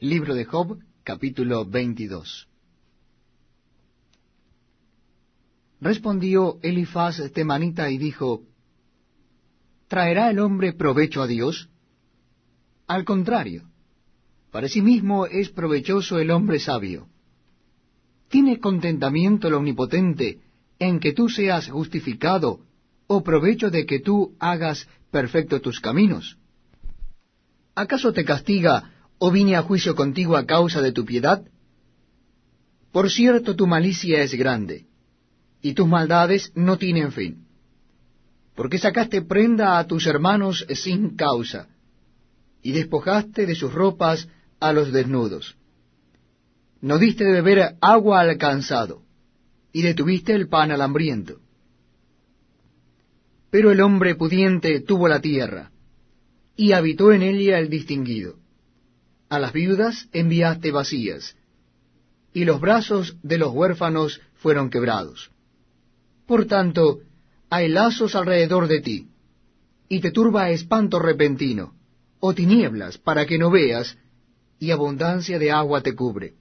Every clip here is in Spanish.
Libro de Job, capítulo 22. Respondió Elifaz temanita y dijo, ¿Traerá el hombre provecho a Dios? Al contrario, para sí mismo es provechoso el hombre sabio. ¿Tiene contentamiento el omnipotente en que tú seas justificado, o provecho de que tú hagas perfecto tus caminos? ¿Acaso te castiga o vine a juicio contigo a causa de tu piedad? Por cierto, tu malicia es grande, y tus maldades no tienen fin. Porque sacaste prenda a tus hermanos sin causa, y despojaste de sus ropas a los desnudos. No diste de beber agua al cansado, y detuviste el pan al hambriento. Pero el hombre pudiente tuvo la tierra, y habitó en ella el distinguido. A las viudas enviaste vacías, y los brazos de los huérfanos fueron quebrados. Por tanto, hay lazos alrededor de ti, y te turba espanto repentino, o tinieblas para que no veas, y abundancia de agua te cubre.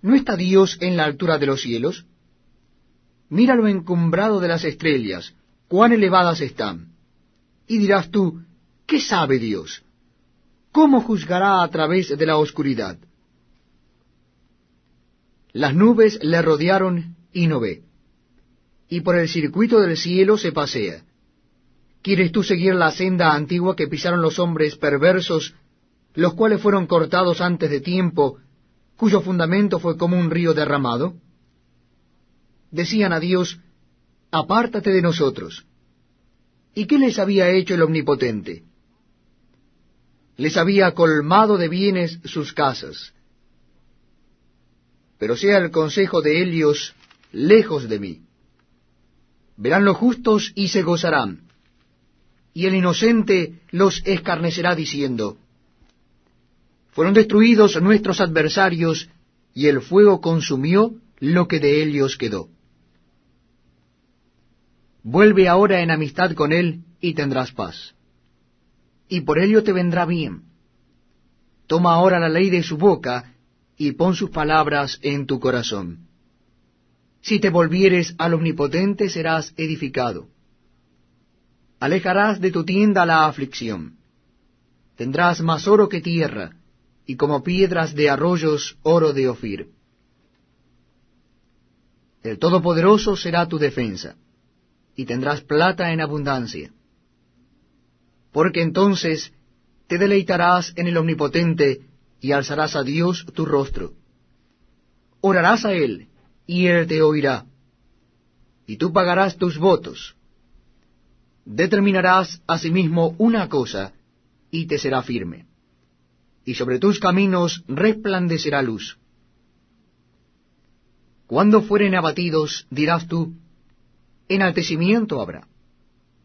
¿No está Dios en la altura de los cielos? Mira lo encumbrado de las estrellas, cuán elevadas están. Y dirás tú, ¿qué sabe Dios? ¿Cómo juzgará a través de la oscuridad? Las nubes le rodearon y no ve, y por el circuito del cielo se pasea. ¿Quieres tú seguir la senda antigua que pisaron los hombres perversos, los cuales fueron cortados antes de tiempo, cuyo fundamento fue como un río derramado? Decían a Dios, apártate de nosotros. ¿Y qué les había hecho el Omnipotente? Les había colmado de bienes sus casas. Pero sea el consejo de Helios lejos de mí. Verán los justos y se gozarán, y el inocente los escarnecerá diciendo, fueron destruidos nuestros adversarios, y el fuego consumió lo que de ellos quedó. Vuelve ahora en amistad con él y tendrás paz. Y por ello te vendrá bien. Toma ahora la ley de su boca y pon sus palabras en tu corazón. Si te volvieres al Omnipotente serás edificado. Alejarás de tu tienda la aflicción. Tendrás más oro que tierra, y como piedras de arroyos oro de Ofir. El Todopoderoso será tu defensa, y tendrás plata en abundancia. Porque entonces te deleitarás en el Omnipotente, y alzarás a Dios tu rostro. Orarás a Él, y Él te oirá, y tú pagarás tus votos. Determinarás asimismo una cosa, y te será firme y sobre tus caminos resplandecerá luz. Cuando fueren abatidos, dirás tú, enaltecimiento habrá.